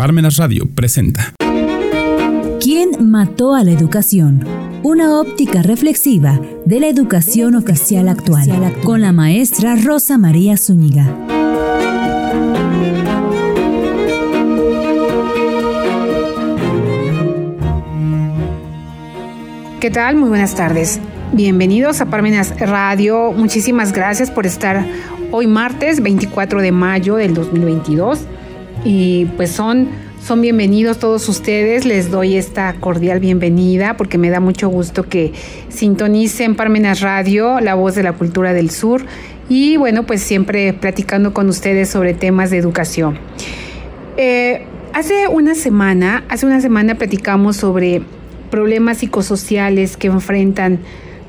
Parmenas Radio presenta. ¿Quién mató a la educación? Una óptica reflexiva de la educación oficial actual, con la maestra Rosa María Zúñiga. ¿Qué tal? Muy buenas tardes. Bienvenidos a Parmenas Radio. Muchísimas gracias por estar hoy martes 24 de mayo del 2022. Y pues son, son bienvenidos todos ustedes. Les doy esta cordial bienvenida porque me da mucho gusto que sintonicen Parmenas Radio, la voz de la cultura del sur. Y bueno, pues siempre platicando con ustedes sobre temas de educación. Eh, hace una semana, hace una semana platicamos sobre problemas psicosociales que enfrentan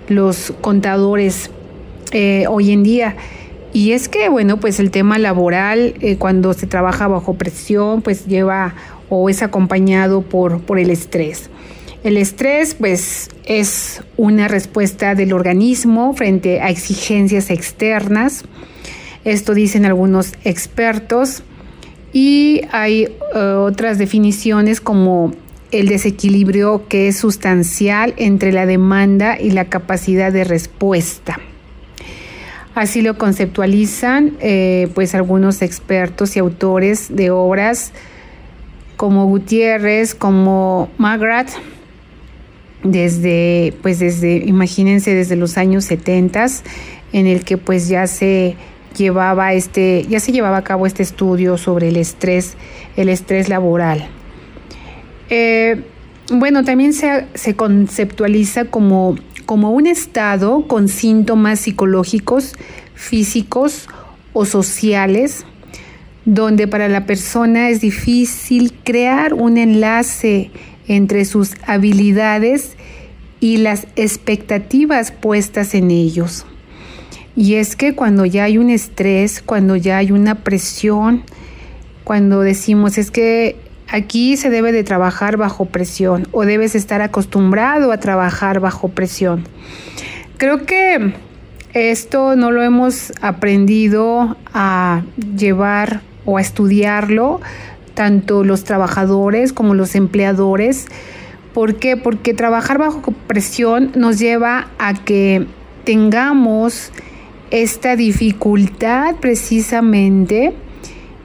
los contadores eh, hoy en día. Y es que, bueno, pues el tema laboral, eh, cuando se trabaja bajo presión, pues lleva o es acompañado por, por el estrés. El estrés, pues, es una respuesta del organismo frente a exigencias externas. Esto dicen algunos expertos. Y hay eh, otras definiciones como el desequilibrio que es sustancial entre la demanda y la capacidad de respuesta. Así lo conceptualizan eh, pues algunos expertos y autores de obras como Gutiérrez, como Magrat, desde, pues desde, imagínense, desde los años 70, en el que pues ya se llevaba este, ya se llevaba a cabo este estudio sobre el estrés, el estrés laboral. Eh, bueno, también se, conceptualiza como, como un estado con síntomas psicológicos, físicos o sociales, donde para la persona es difícil crear un enlace entre sus habilidades y las expectativas puestas en ellos. Y es que cuando ya hay un estrés, cuando ya hay una presión, cuando decimos es que Aquí se debe de trabajar bajo presión o debes estar acostumbrado a trabajar bajo presión. Creo que esto no lo hemos aprendido a llevar o a estudiarlo tanto los trabajadores como los empleadores. ¿Por qué? Porque trabajar bajo presión nos lleva a que tengamos esta dificultad precisamente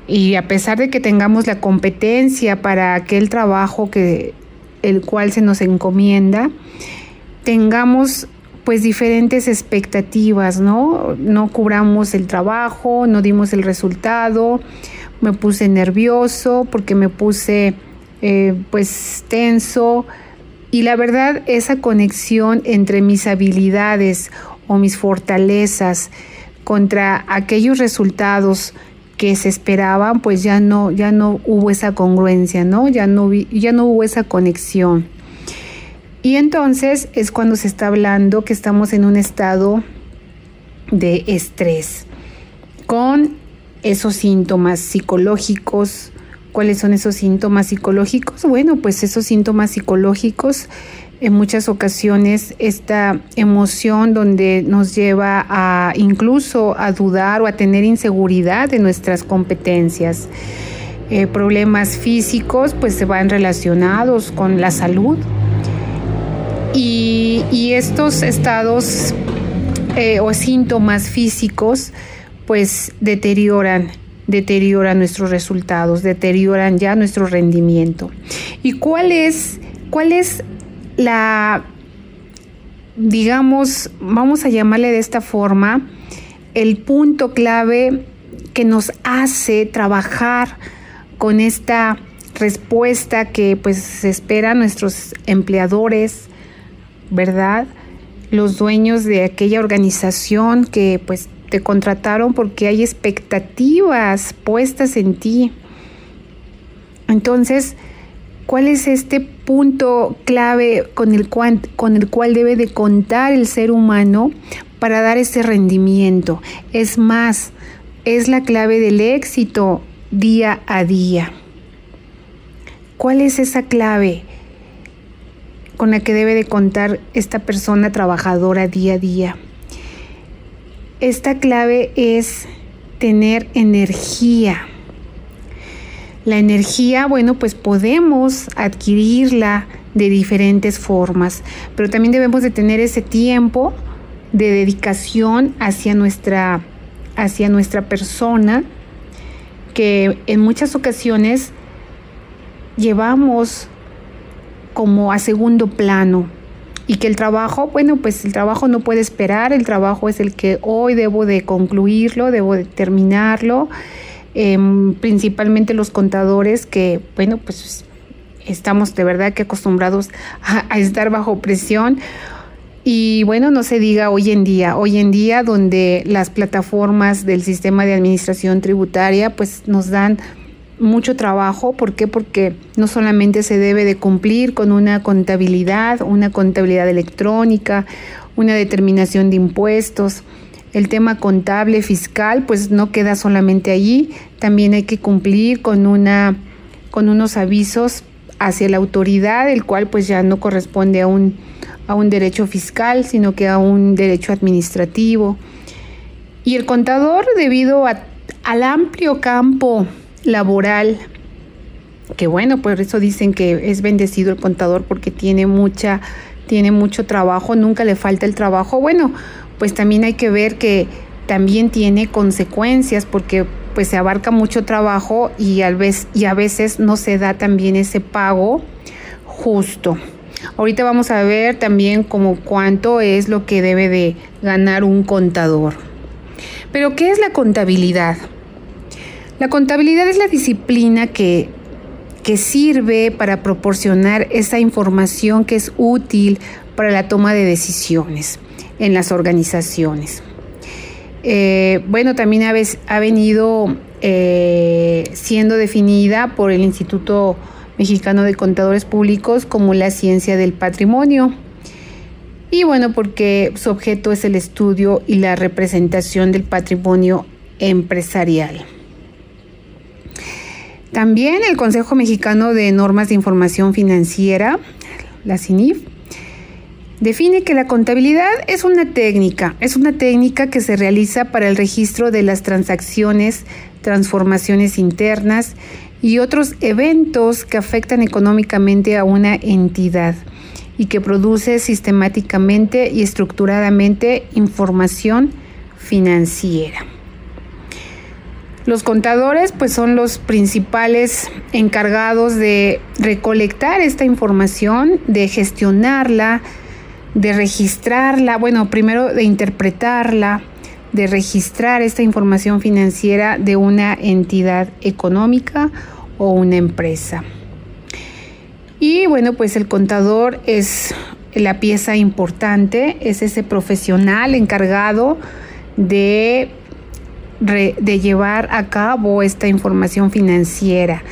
y a pesar de que tengamos la competencia para aquel trabajo que el cual se nos encomienda, tengamos pues diferentes expectativas, ¿no? No cubramos el trabajo, no dimos el resultado, me puse nervioso porque me puse eh, pues tenso y la verdad esa conexión entre mis habilidades o mis fortalezas contra aquellos resultados que se esperaban, pues ya no, ya no hubo esa congruencia, ¿no? Ya no, ya no hubo esa conexión. Y entonces es cuando se está hablando que estamos en un estado de estrés, con esos síntomas psicológicos. ¿Cuáles son esos síntomas psicológicos? Bueno, pues esos síntomas psicológicos en muchas ocasiones esta emoción donde nos lleva a incluso a dudar o a tener inseguridad de nuestras competencias. Eh, problemas físicos pues se van relacionados con la salud y, estos estados eh, o síntomas físicos pues deterioran deterioran nuestros resultados, deterioran ya nuestro rendimiento. ¿Y cuál es, cuál es la, digamos, vamos a llamarle de esta forma, el punto clave que nos hace trabajar con esta respuesta que pues se espera nuestros empleadores, ¿verdad? Los dueños de aquella organización que pues te contrataron porque hay expectativas puestas en ti. Entonces, ¿Cuál es este punto clave con el, cual, con el cual debe de contar el ser humano para dar ese rendimiento? Es más, es la clave del éxito día a día. ¿Cuál es esa clave con la que debe de contar esta persona trabajadora día a día? Esta clave es tener energía La energía, bueno, pues podemos adquirirla de diferentes formas, pero también debemos de tener ese tiempo de dedicación hacia nuestra, hacia nuestra persona, que en muchas ocasiones llevamos como a segundo plano y que el trabajo, bueno, pues el trabajo no puede esperar, el trabajo es el que hoy debo de concluirlo, debo de terminarlo, em, principalmente los contadores que, bueno, pues estamos de verdad que acostumbrados a, estar bajo presión. Y bueno, no se diga hoy en día, hoy en día donde las plataformas del sistema de administración tributaria pues nos dan mucho trabajo. ¿Por qué? Porque no solamente se debe de cumplir con una contabilidad, una contabilidad electrónica, una determinación de impuestos. El tema contable, fiscal, pues no queda solamente allí, también hay que cumplir con, una, con unos avisos hacia la autoridad, el cual pues ya no corresponde a un, a un derecho fiscal, sino que a un derecho administrativo. Y el contador, debido al amplio campo laboral, que bueno, por eso dicen que es bendecido el contador porque tiene mucha, tiene mucho trabajo, nunca le falta el trabajo. Bueno, pues también hay que ver que también tiene consecuencias porque pues se abarca mucho trabajo y a, veces, y a veces no se da también ese pago justo. Ahorita vamos a ver también como cuánto es lo que debe de ganar un contador. Pero ¿qué es la contabilidad? La contabilidad es la disciplina que, que sirve para proporcionar esa información que es útil para la toma de decisiones en las organizaciones. Eh, bueno, también ha, ha venido eh, siendo definida por el Instituto Mexicano de Contadores Públicos como la ciencia del patrimonio. Y bueno, porque su objeto es el estudio y la representación del patrimonio empresarial. También el Consejo Mexicano de Normas de Información Financiera, la CINIF, define que la contabilidad es una técnica, es una técnica que se realiza para el registro de las transacciones, transformaciones internas y otros eventos que afectan económicamente a una entidad y que produce sistemáticamente y estructuradamente información financiera. Los contadores pues son los principales encargados de recolectar esta información, de gestionarla, de registrarla, bueno, primero de interpretarla, de registrar esta información financiera de una entidad económica o una empresa. Y bueno, pues el contador es la pieza importante, es ese profesional encargado de de llevar a cabo esta información financiera.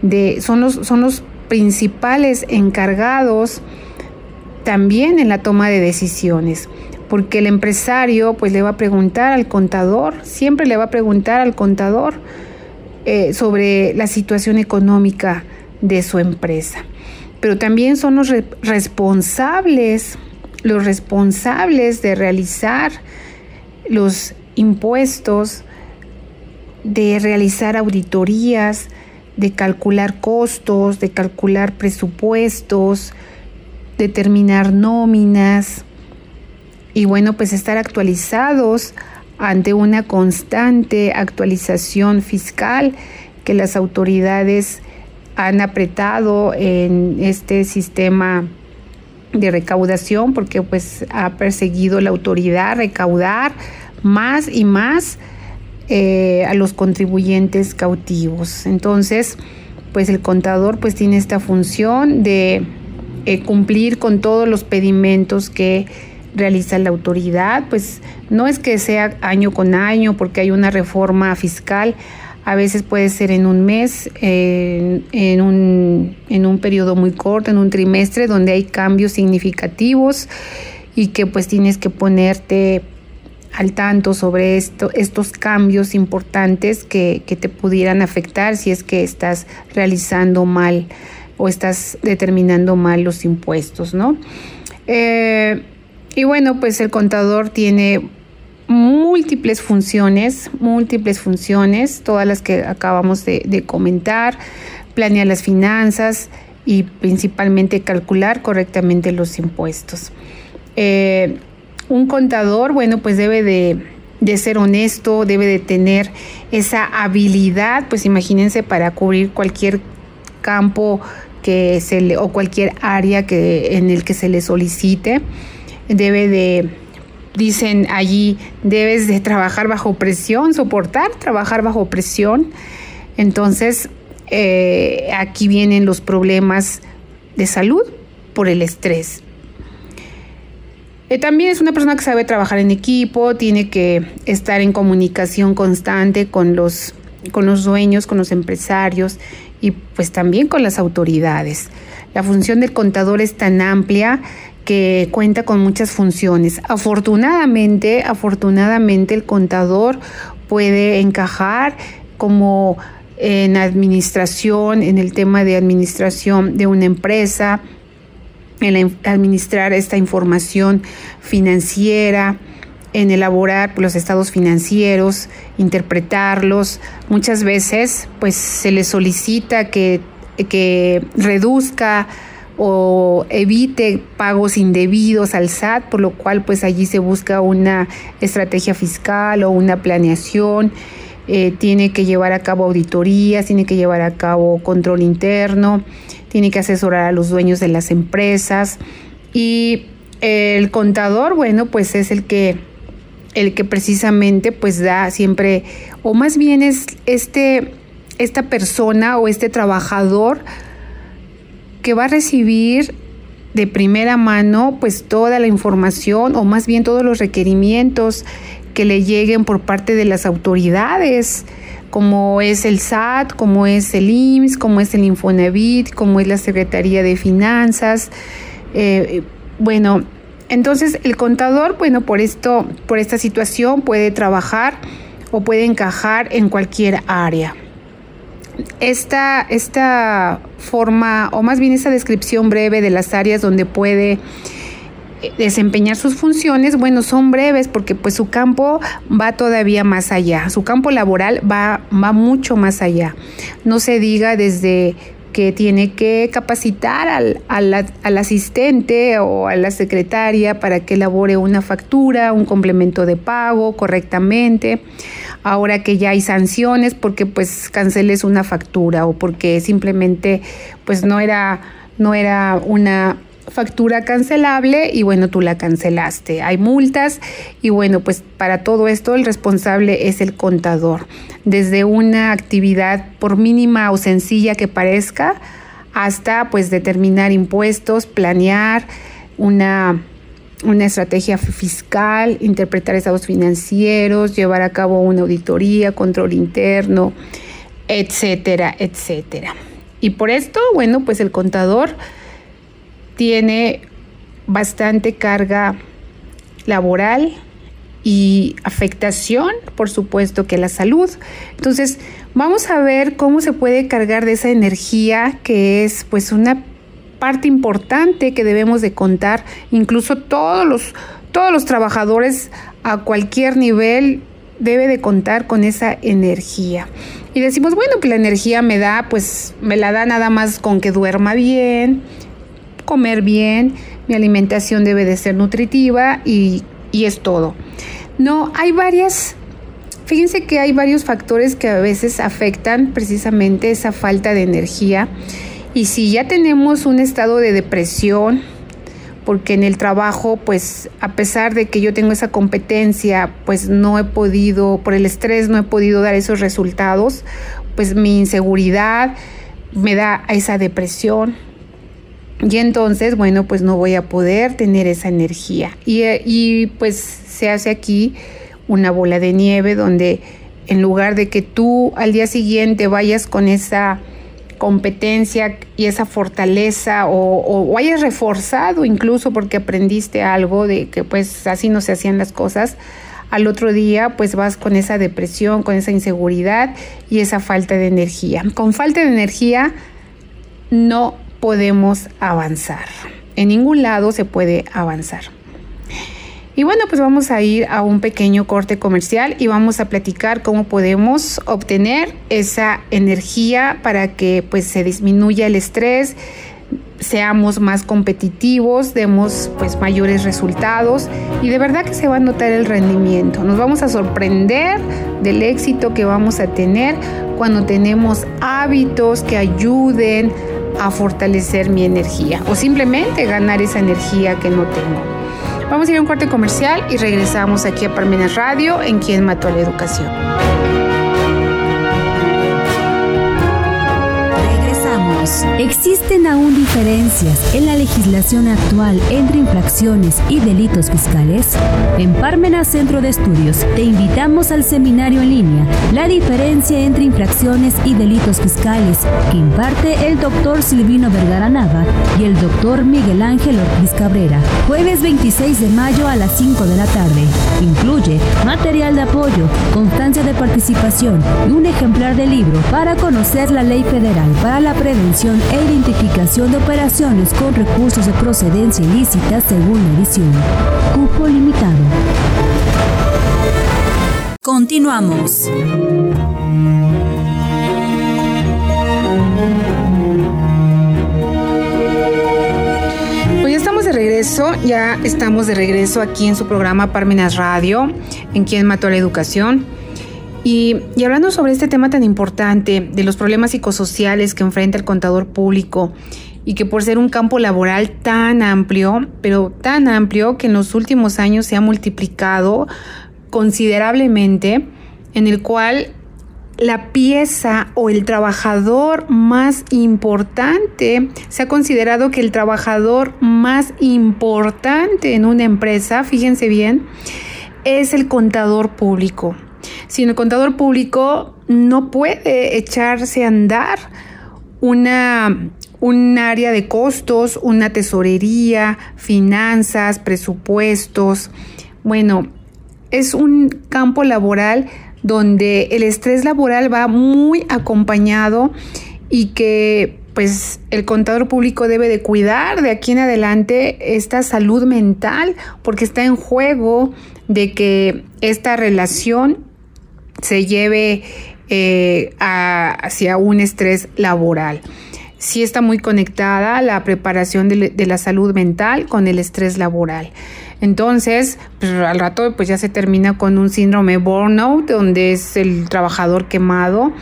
De, son, los, son los principales encargados también en la toma de decisiones, porque el empresario pues le va a preguntar al contador, siempre le va a preguntar al contador eh, sobre la situación económica de su empresa. Pero también son los responsables, los responsables de realizar los impuestos, de realizar auditorías, de calcular costos, de calcular presupuestos, determinar nóminas y bueno, pues estar actualizados ante una constante actualización fiscal que las autoridades han apretado en este sistema de recaudación porque pues ha perseguido la autoridad recaudar más y más eh, a los contribuyentes cautivos. Entonces, pues el contador pues tiene esta función de eh, cumplir con todos los pedimentos que realiza la autoridad, pues no es que sea año con año porque hay una reforma fiscal, a veces puede ser en un mes, en, un, en un periodo muy corto, en un trimestre, donde hay cambios significativos y que pues tienes que ponerte al tanto sobre esto, estos cambios importantes que, te pudieran afectar si es que estás realizando mal o estás determinando mal los impuestos, ¿no? Eh, y bueno, pues el contador tiene múltiples funciones, múltiples funciones, todas las que acabamos de, comentar, planear las finanzas y principalmente calcular correctamente los impuestos. Eh, un contador, bueno, pues debe de, de, ser honesto, debe de tener esa habilidad, pues imagínense para cubrir cualquier campo que se le, o cualquier área que, en el que se le solicite, debe de dicen allí, debes de trabajar bajo presión, soportar trabajar bajo presión. Entonces, eh, aquí vienen los problemas de salud por el estrés. Eh, también es una persona que sabe trabajar en equipo, tiene que estar en comunicación constante con los, con los dueños, con los empresarios y pues también con las autoridades. La función del contador es tan amplia que cuenta con muchas funciones. Afortunadamente, afortunadamente el contador puede encajar como en administración, en el tema de administración de una empresa, en administrar esta información financiera, en elaborar los estados financieros, interpretarlos. Muchas veces pues se le solicita que, que reduzca o evite pagos indebidos al SAT, por lo cual pues allí se busca una estrategia fiscal o una planeación, eh, tiene que llevar a cabo auditorías, tiene que llevar a cabo control interno, tiene que asesorar a los dueños de las empresas y el contador, bueno, pues es el que el que precisamente pues da siempre o más bien es este esta persona o este trabajador que va a recibir de primera mano pues toda la información o más bien todos los requerimientos que le lleguen por parte de las autoridades, como es el SAT, como es el IMSS, como es el Infonavit, como es la Secretaría de Finanzas. Eh, bueno, entonces el contador, bueno, por esto, por esta situación puede trabajar o puede encajar en cualquier área esta, esta forma, o más bien esta descripción breve de las áreas donde puede eh, desempeñar sus funciones, bueno, son breves porque pues su campo va todavía más allá, su campo laboral va, va mucho más allá. No se diga desde que tiene que capacitar al, al, asistente o a la secretaria para que elabore una factura, un complemento de pago correctamente. Ahora que ya hay sanciones porque pues canceles una factura o porque simplemente pues no era, no era una factura cancelable y bueno, tú la cancelaste. Hay multas y bueno, pues para todo esto el responsable es el contador. Desde una actividad por mínima o sencilla que parezca hasta pues determinar impuestos, planear una una estrategia fiscal, interpretar estados financieros, llevar a cabo una auditoría, control interno, etcétera, etcétera. Y por esto, bueno, pues el contador tiene bastante carga laboral y afectación, por supuesto, que la salud. Entonces, vamos a ver cómo se puede cargar de esa energía que es pues una parte importante que debemos de contar, incluso todos los todos los trabajadores a cualquier nivel debe de contar con esa energía. Y decimos, bueno, que la energía me da, pues me la da nada más con que duerma bien, comer bien, mi alimentación debe de ser nutritiva y, es todo. No, hay varias, fíjense que hay varios factores que a veces afectan precisamente esa falta de energía. Y si ya tenemos un estado de depresión, porque en el trabajo, pues a pesar de que yo tengo esa competencia, pues no he podido, por el estrés no he podido dar esos resultados, pues mi inseguridad me da esa depresión, y entonces, bueno, pues no voy a poder tener esa energía. Y, y, pues se hace aquí una bola de nieve donde en lugar de que tú al día siguiente vayas con esa competencia y esa fortaleza o, o, hayas reforzado incluso porque aprendiste algo de que pues así no se hacían las cosas, al otro día pues vas con esa depresión, con esa inseguridad y esa falta de energía. Con falta de energía no podemos avanzar. En ningún lado se puede avanzar. Y bueno, pues vamos a ir a un pequeño corte comercial y vamos a platicar cómo podemos obtener esa energía para que pues se disminuya el estrés, seamos más competitivos, demos pues mayores resultados y de verdad que se va a notar el rendimiento. Nos vamos a sorprender del éxito que vamos a tener cuando tenemos hábitos que ayuden a fortalecer mi energía o simplemente ganar esa energía que no tengo. Vamos a ir a un corte comercial y regresamos aquí a Parmenas Radio en Quien Mató a la Educación. Existen aún diferencias en la legislación actual entre infracciones y delitos fiscales. En Parmenas Centro de Estudios te invitamos al seminario en línea La diferencia entre infracciones y delitos fiscales que imparte el doctor Silvino Vergara Nava y el doctor Miguel Ángel Ortiz Cabrera. Jueves 26 de mayo a las 5 de la tarde. Incluye material de apoyo, constancia de participación y un ejemplar de libro para conocer la ley federal para la prevención e identificación de operaciones con recursos de procedencia ilícita según la edición. Cupo limitado. Continuamos. Regreso, ya estamos de regreso aquí en su programa Parmenas Radio, en Quien Mató a la Educación. Y, hablando sobre este tema tan importante de los problemas psicosociales que enfrenta el contador público y que por ser un campo laboral tan amplio, pero tan amplio que en los últimos años se ha multiplicado considerablemente, en el cual la pieza o el trabajador más importante, se ha considerado que el trabajador más importante en una empresa, fíjense bien, es el contador público si el contador público no puede echarse a andar una, un área de costos, una tesorería, finanzas, presupuestos. Bueno, es un campo laboral donde el estrés laboral va muy acompañado y que pues el contador público debe de cuidar de aquí en adelante esta salud mental porque está en juego de que esta relación se lleve eh, hacia un estrés laboral. Sí está muy conectada la preparación de, la salud mental con el estrés laboral. Entonces, pues, al rato pues ya se termina con un síndrome burnout, donde es el trabajador quemado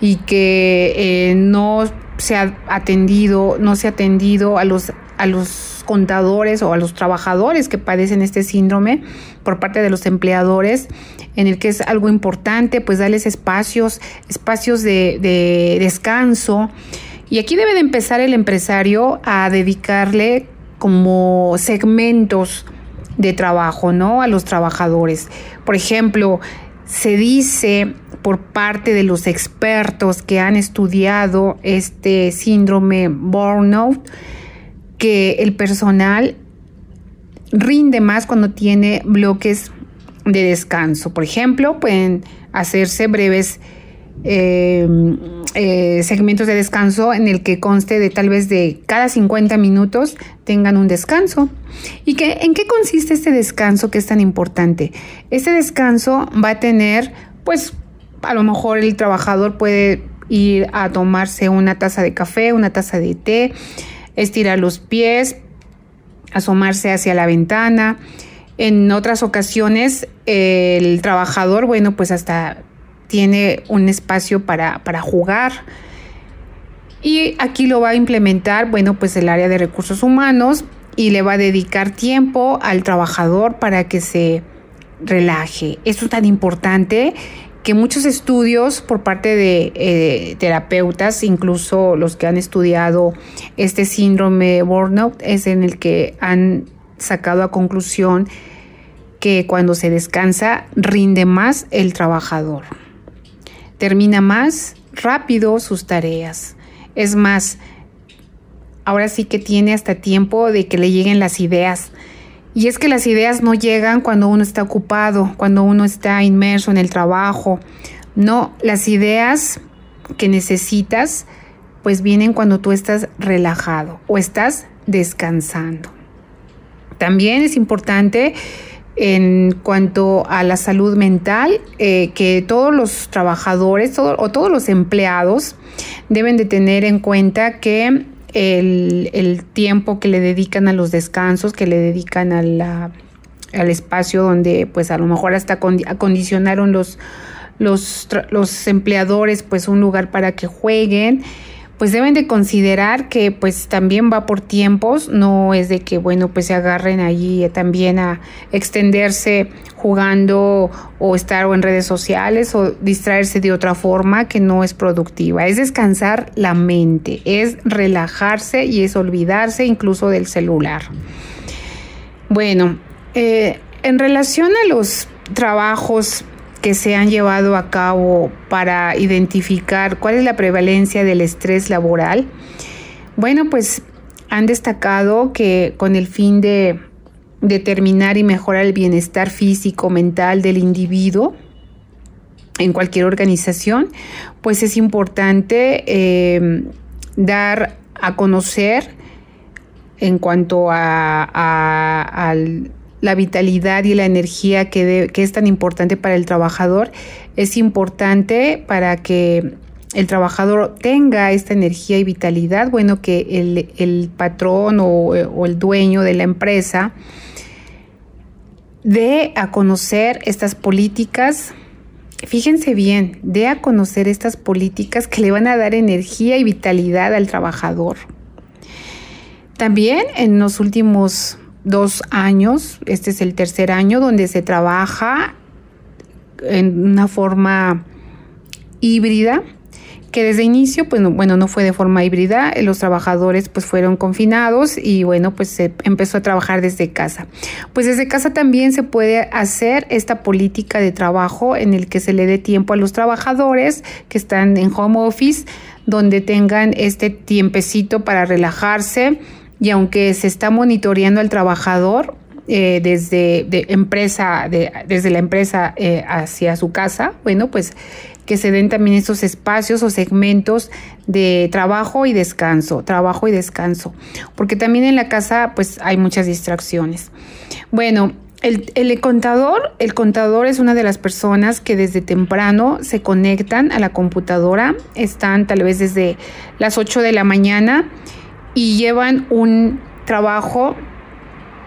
y que eh, no se ha atendido, no se ha atendido a los, a los contadores o a los trabajadores que padecen este síndrome por parte de los empleadores en el que es algo importante, pues darles espacios, espacios de, descanso. Y aquí debe de empezar el empresario a dedicarle como segmentos de trabajo, ¿no? A los trabajadores. Por ejemplo, se dice por parte de los expertos que han estudiado este síndrome burnout que el personal rinde más cuando tiene bloques de descanso. Por ejemplo, pueden hacerse breves em, eh, segmentos de descanso en el que conste de tal vez de cada 50 minutos tengan un descanso. ¿Y que, en qué consiste este descanso que es tan importante? Este descanso va a tener, pues, a lo mejor el trabajador puede ir a tomarse una taza de café, una taza de té, estirar los pies, asomarse hacia la ventana, en otras ocasiones el trabajador, bueno, pues hasta tiene un espacio para, para jugar. Y aquí lo va a implementar, bueno, pues el área de recursos humanos y le va a dedicar tiempo al trabajador para que se relaje. Esto es tan importante que muchos estudios por parte de eh, terapeutas, incluso los que han estudiado este síndrome burnout, es en el que han sacado a conclusión que cuando se descansa rinde más el trabajador. Termina más rápido sus tareas. Es más, ahora sí que tiene hasta tiempo de que le lleguen las ideas. Y es que las ideas no llegan cuando uno está ocupado, cuando uno está inmerso en el trabajo. No, las ideas que necesitas pues vienen cuando tú estás relajado o estás descansando. También es importante en cuanto a la salud mental, eh, que todos los trabajadores o todos los empleados deben de tener en cuenta que el, tiempo que le dedican a los descansos, que le dedican al espacio donde pues a lo mejor hasta acondicionaron los, los, los empleadores pues un lugar para que jueguen, pues deben de considerar que pues también va por tiempos, no es de que bueno pues se agarren allí también a extenderse jugando o estar en redes sociales o distraerse de otra forma que no es productiva, es descansar la mente, es relajarse y es olvidarse incluso del celular. Bueno, eh, en relación a los trabajos que se han llevado a cabo para identificar cuál es la prevalencia del estrés laboral? Bueno, pues han destacado que con el fin de determinar y mejorar el bienestar físico, mental del individuo, en cualquier organización, pues es importante eh, dar a conocer en cuanto a, al la vitalidad y la energía que, es tan importante para el trabajador, es importante para que el trabajador tenga esta energía y vitalidad, bueno, que el, patrón o, o, el dueño de la empresa dé a conocer estas políticas, fíjense bien, dé a conocer estas políticas que le van a dar energía y vitalidad al trabajador. También en los últimos dos años, este es el tercer año donde se trabaja en una forma híbrida, que desde inicio, pues bueno, no fue de forma híbrida, los trabajadores pues fueron confinados y bueno, pues se empezó a trabajar desde casa. Pues desde casa también se puede hacer esta política de trabajo en el que se le dé tiempo a los trabajadores que están en home office, donde tengan este tiempecito para relajarse, y aunque se está monitoreando al trabajador eh, desde empresa, desde la empresa eh, hacia su casa, bueno, pues que se den también estos espacios o segmentos de trabajo y descanso, trabajo y descanso, porque también en la casa pues hay muchas distracciones. Bueno, el, el, contador, el contador es una de las personas que desde temprano se conectan a la computadora, están tal vez desde las 8 de la mañana y llevan un trabajo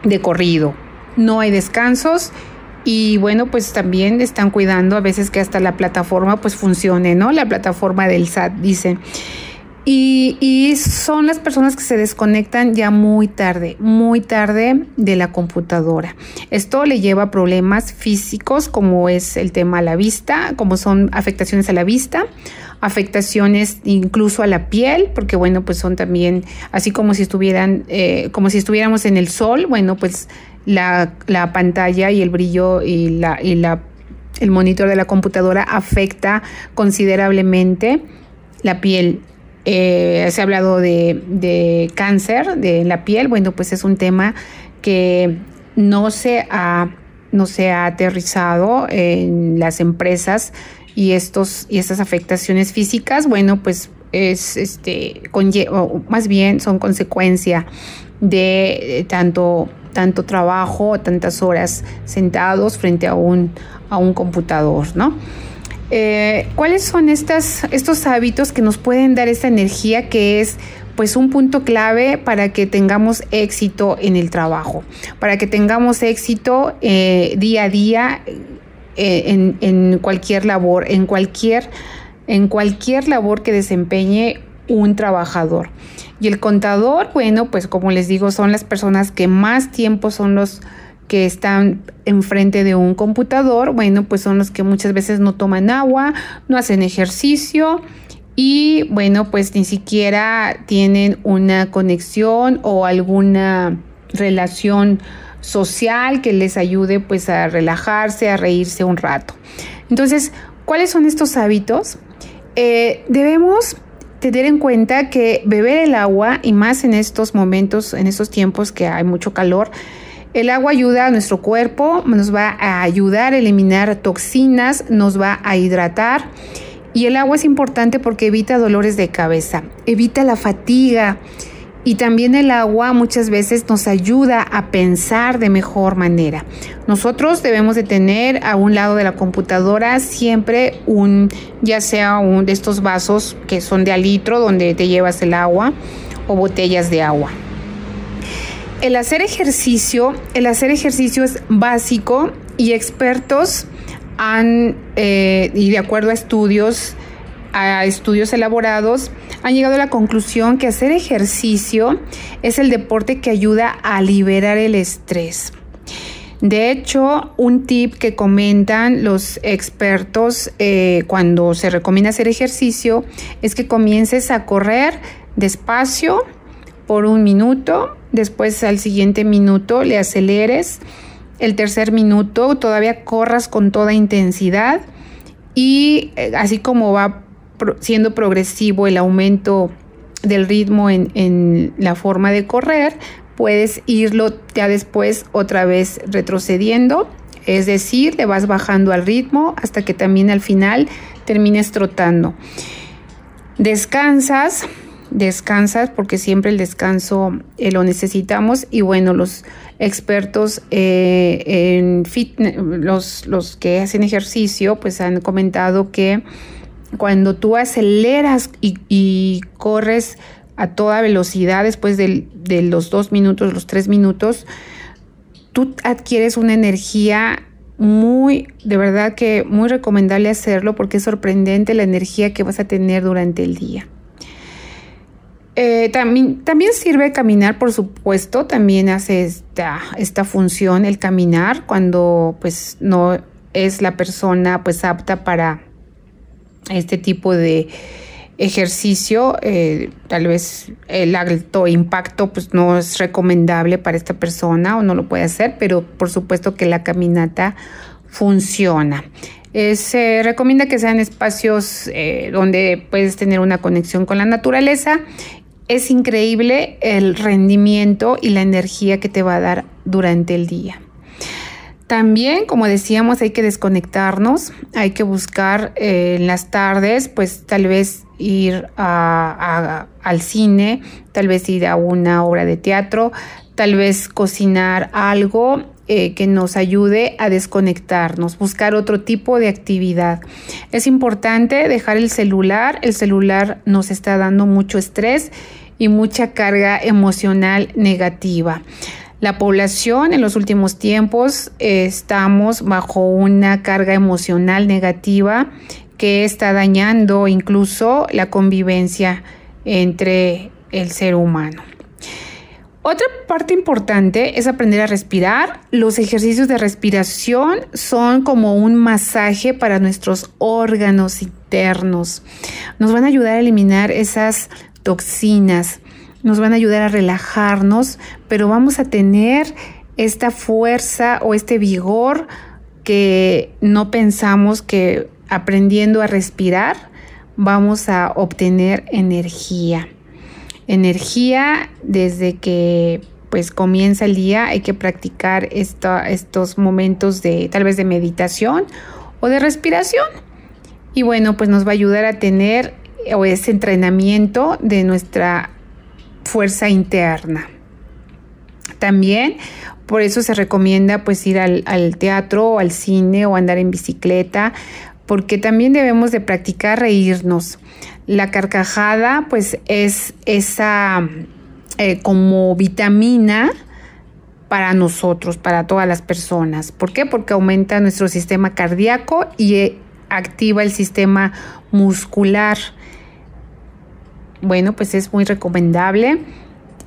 de corrido. No hay descansos y bueno, pues también están cuidando a veces que hasta la plataforma pues funcione, ¿no? La plataforma del SAT, dicen. Y, son las personas que se desconectan ya muy tarde, muy tarde de la computadora. Esto le lleva a problemas físicos como es el tema a la vista, como son afectaciones a la vista, afectaciones incluso a la piel, porque bueno, pues son también, así como si estuvieran, eh, como si estuviéramos en el sol, bueno, pues la, la pantalla y el brillo y la, y la el monitor de la computadora afecta considerablemente la piel. Eh, se ha hablado de, de, cáncer de la piel, bueno, pues es un tema que no se ha, no se ha aterrizado en las empresas y estos y estas afectaciones físicas, bueno, pues es este más bien son consecuencia de tanto tanto trabajo, tantas horas sentados frente a un a un computador, ¿no? Eh, ¿Cuáles son estos hábitos que nos pueden dar esta energía que es pues un punto clave para que tengamos éxito en el trabajo, para que tengamos éxito eh, día a día eh, en, cualquier labor, en cualquier, en cualquier labor que desempeñe un trabajador. Y el contador, bueno, pues como les digo, son las personas que más tiempo son los que están enfrente de un computador, bueno, pues son los que muchas veces no toman agua, no hacen ejercicio y bueno, pues ni siquiera tienen una conexión o alguna relación social que les ayude pues a relajarse, a reírse un rato. Entonces, ¿cuáles son estos hábitos? Eh, debemos tener en cuenta que beber el agua, y más en estos momentos, en estos tiempos que hay mucho calor, el agua ayuda a nuestro cuerpo, nos va a ayudar a eliminar toxinas, nos va a hidratar. Y el agua es importante porque evita dolores de cabeza, evita la fatiga, Y también el agua muchas veces nos ayuda a pensar de mejor manera. Nosotros debemos de tener a un lado de la computadora siempre un, ya sea un de estos vasos que son de alitro donde te llevas el agua o botellas de agua. El hacer ejercicio, el hacer ejercicio es básico y expertos han, eh, y de acuerdo a estudios, a estudios elaborados, han llegado a la conclusión que hacer ejercicio es el deporte que ayuda a liberar el estrés. De hecho, un tip que comentan los expertos eh, cuando se recomienda hacer ejercicio es que comiences a correr despacio por un minuto, después al siguiente minuto le aceleres, el tercer minuto todavía corras con toda intensidad y eh, así como va siendo progresivo el aumento del ritmo en, la forma de correr, puedes irlo ya después otra vez retrocediendo, es decir, le vas bajando al ritmo hasta que también al final termines trotando. Descansas, descansas porque siempre el descanso eh, lo necesitamos y bueno, los expertos eh, en fitness, los, los que hacen ejercicio, pues han comentado que cuando tú aceleras y, corres a toda velocidad después de, los dos minutos, los tres minutos, tú adquieres una energía muy, de verdad que muy recomendable hacerlo porque es sorprendente la energía que vas a tener durante el día. Eh, también, también sirve caminar, por supuesto, también hace esta, esta función el caminar cuando pues no es la persona pues apta para este tipo de ejercicio, eh, tal vez el alto impacto pues no es recomendable para esta persona o no lo puede hacer, pero por supuesto que la caminata funciona. Eh, se recomienda que sean espacios donde puedes tener una conexión con la naturaleza. Es increíble el rendimiento y la energía que te va a dar durante el día. También, como decíamos, hay que desconectarnos, hay que buscar eh, en las tardes, pues tal vez ir al cine, tal vez ir a una obra de teatro, tal vez cocinar algo eh, que nos ayude a desconectarnos, buscar otro tipo de actividad. Es importante dejar el celular, el celular nos está dando mucho estrés y mucha carga emocional negativa. La población en los últimos tiempos eh, estamos bajo una carga emocional negativa que está dañando incluso la convivencia entre el ser humano. Otra parte importante es aprender a respirar. Los ejercicios de respiración son como un masaje para nuestros órganos internos. Nos van a ayudar a eliminar esas toxinas nos van a ayudar a relajarnos, pero vamos a tener esta fuerza o este vigor que no pensamos que aprendiendo a respirar vamos a obtener energía. Energía desde que pues comienza el día hay que practicar estos momentos de tal vez de meditación o de respiración. Y bueno, pues nos va a ayudar a tener o ese entrenamiento de nuestra fuerza interna. También por eso se recomienda pues ir al, teatro o al cine o andar en bicicleta, porque también debemos de practicar reírnos. La carcajada pues es esa eh, como vitamina para nosotros, para todas las personas. ¿Por qué? Porque aumenta nuestro sistema cardíaco y eh, activa el sistema muscular bueno, pues es muy recomendable.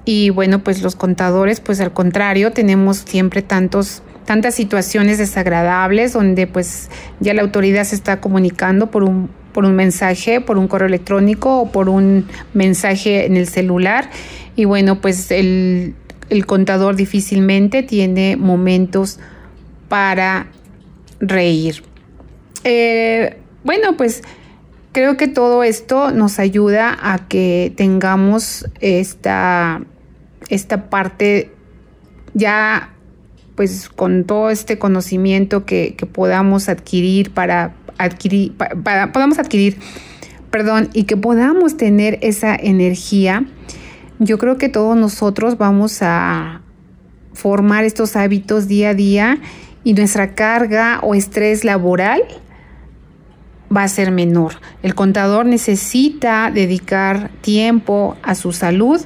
Y bueno, pues los contadores, pues al contrario, tenemos siempre tantos tantas situaciones desagradables donde pues ya la autoridad se está comunicando por un por un mensaje, por un correo electrónico o por un mensaje en el celular. Y bueno, pues el, contador difícilmente tiene momentos para reír. Eh, bueno, pues Creo que todo esto nos ayuda a que tengamos esta, esta parte ya pues con todo este conocimiento que, podamos adquirir para adquirir, podamos adquirir, perdón, y que podamos tener esa energía. yo creo que todos nosotros vamos a formar estos hábitos día a día y nuestra carga o estrés laboral va a ser menor. El contador necesita dedicar tiempo a su salud.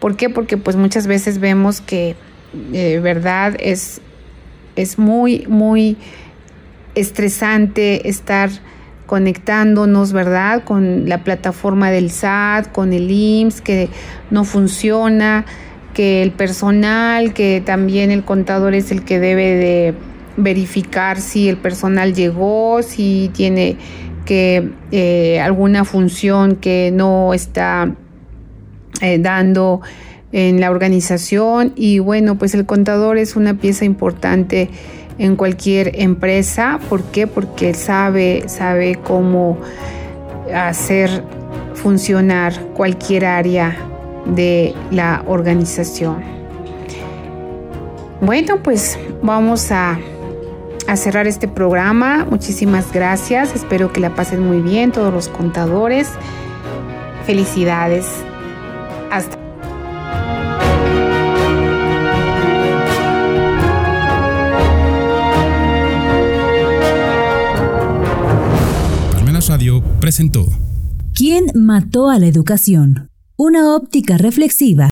¿Por qué? Porque pues muchas veces vemos que de verdad es, es muy, muy estresante estar conectándonos, ¿verdad? Con la plataforma del SAT, con el IMSS, que no funciona, que el personal, que también el contador es el que debe de verificar si el personal llegó, si tiene que eh, alguna función que no está eh, dando en la organización y bueno, pues el contador es una pieza importante en cualquier empresa. ¿Por qué? Porque sabe, sabe cómo hacer funcionar cualquier área de la organización. Bueno, pues vamos a, a cerrar este programa. Muchísimas gracias. Espero que la pasen muy bien todos los contadores. Felicidades. ¿Quién mató a la educación? Una óptica reflexiva